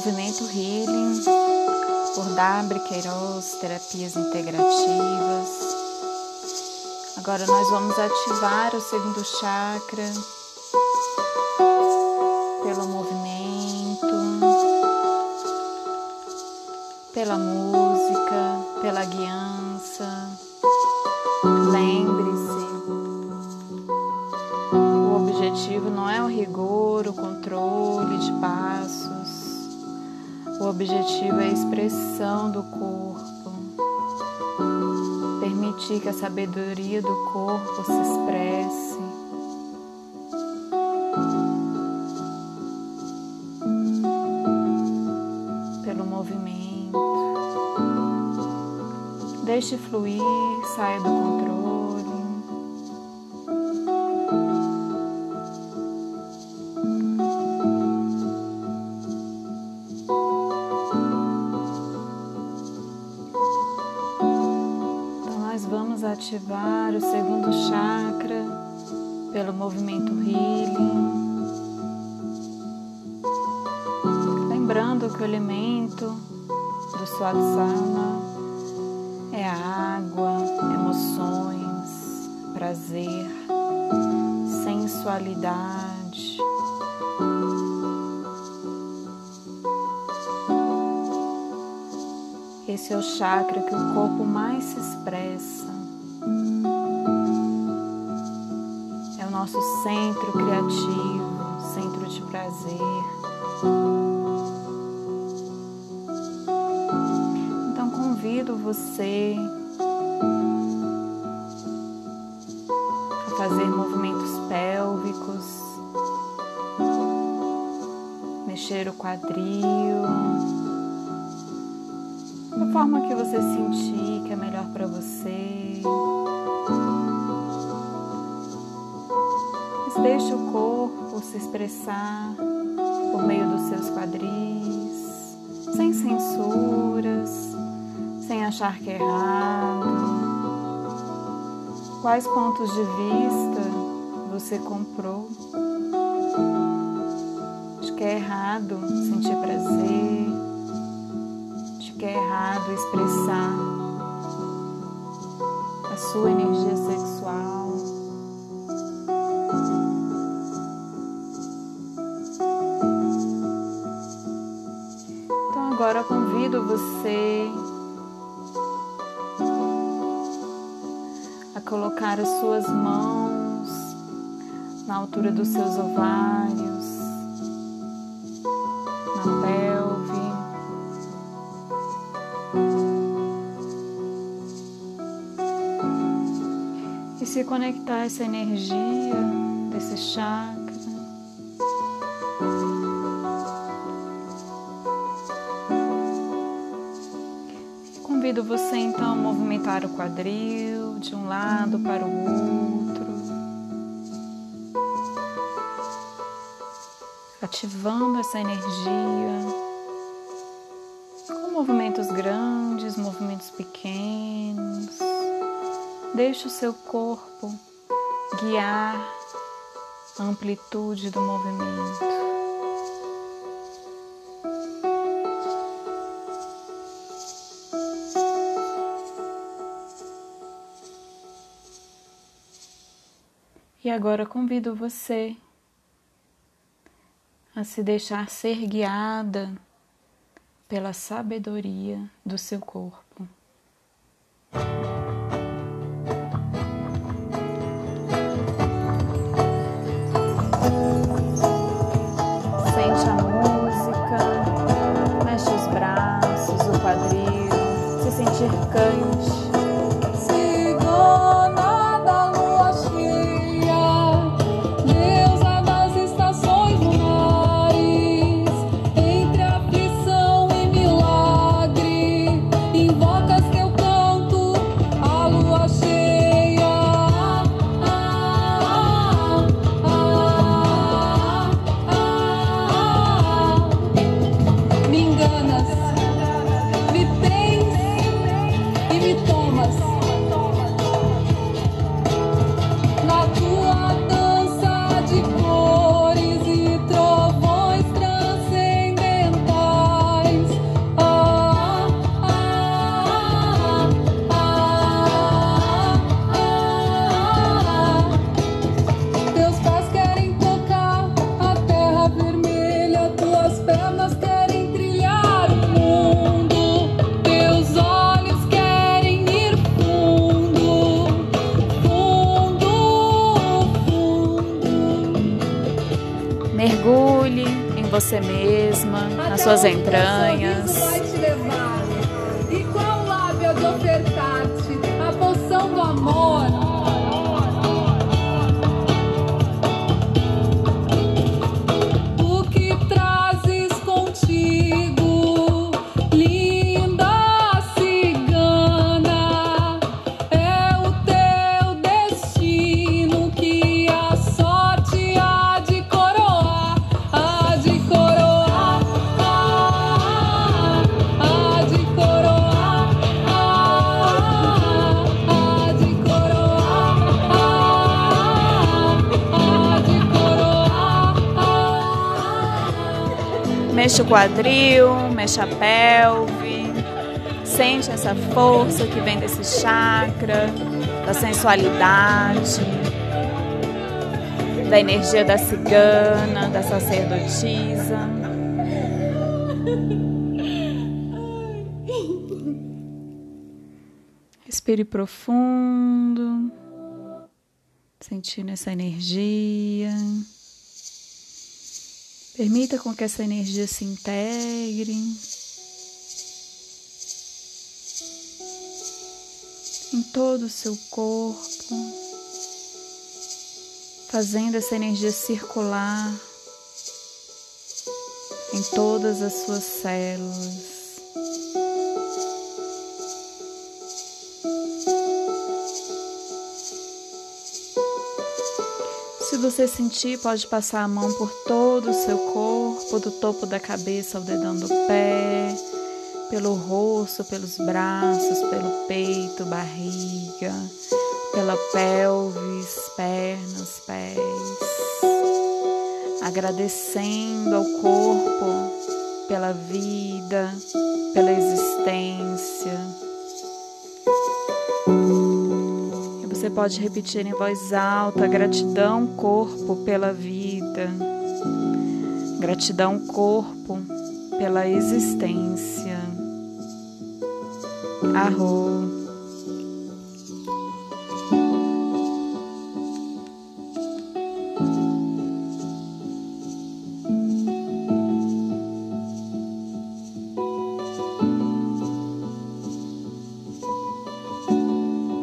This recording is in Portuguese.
Movimento Healing por Dabre Queiroz, terapias integrativas. Agora nós vamos ativar o segundo chakra. Pela música, pela guiança. Lembre-se, o objetivo não é o rigor, o controle de passos. O objetivo é a expressão do corpo permitir que a sabedoria do corpo se expresse. Deixe fluir, saia do controle. ativar o segundo chakra pelo movimento healing. Lembrando que o elemento do Swadhisthana é a água, emoções, prazer, sensualidade. Esse é o chakra que o corpo mais se expressa. nosso centro criativo, centro de prazer. Você a fazer movimentos pélvicos, mexer o quadril, da forma que você sentir que é melhor para você. Deixe o corpo se expressar por meio dos seus quadris, sem censuras, sem achar que é errado. Quais pontos de vista você comprou? De que é errado sentir prazer, de que é errado expressar a sua energia sexual. agora convido você colocar as suas mãos na altura dos seus ovários, na pelve. E se conectar essa energia desse chakra Convido você então a movimentar o quadril de um lado para o outro, ativando essa energia com movimentos grandes, movimentos pequenos. Deixe o seu corpo guiar a amplitude do movimento. E agora convido você a se deixar ser guiada pela sabedoria do seu corpo. Sente a música, mexe os braços, o quadril, se sentir cante. Você mesma, nas suas entranhas. Mexe o quadril, mexe a pelve. Sente essa força que vem desse chakra, da sensualidade, da energia da cigana, da sacerdotisa. Respire profundo, sentindo essa energia. Permita com que essa energia se integre. Em todo o seu corpo, fazendo essa energia circular. Em todas as suas células. Você sentir, pode passar a mão por todo o seu corpo, do topo da cabeça ao dedão do pé, pelo rosto, pelos braços, pelo peito, barriga, pela pelvis, pernas, pés. Agradecendo ao corpo pela vida, pela existência Você pode repetir em voz alta: gratidão, corpo, pela vida. Gratidão, corpo, pela existência. Arroz.